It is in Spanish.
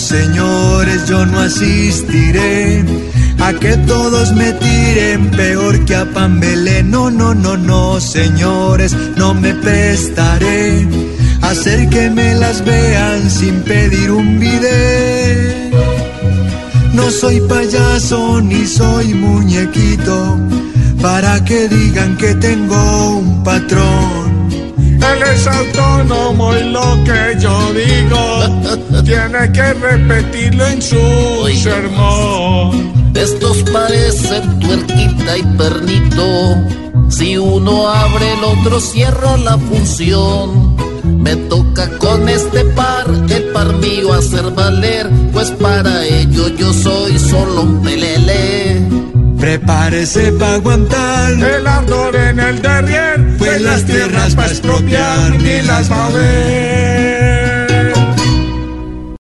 Señores, yo no asistiré a que todos me tiren peor que a Pambelé. No, no, no, no, señores, no me prestaré a hacer que me las vean sin pedir un video. No soy payaso ni soy muñequito para que digan que tengo un patrón. Él es autónomo y lo que yo digo tiene que repetirlo en su sermón. Estos parecen tuerquita y pernito. Si uno abre, el otro cierra la función. Me toca con este par, el par mío hacer valer, pues para ello yo soy solo un pelele. Prepárese para aguantar el ardor en el derrier, pues las tierras para expropiar ni las va a ver.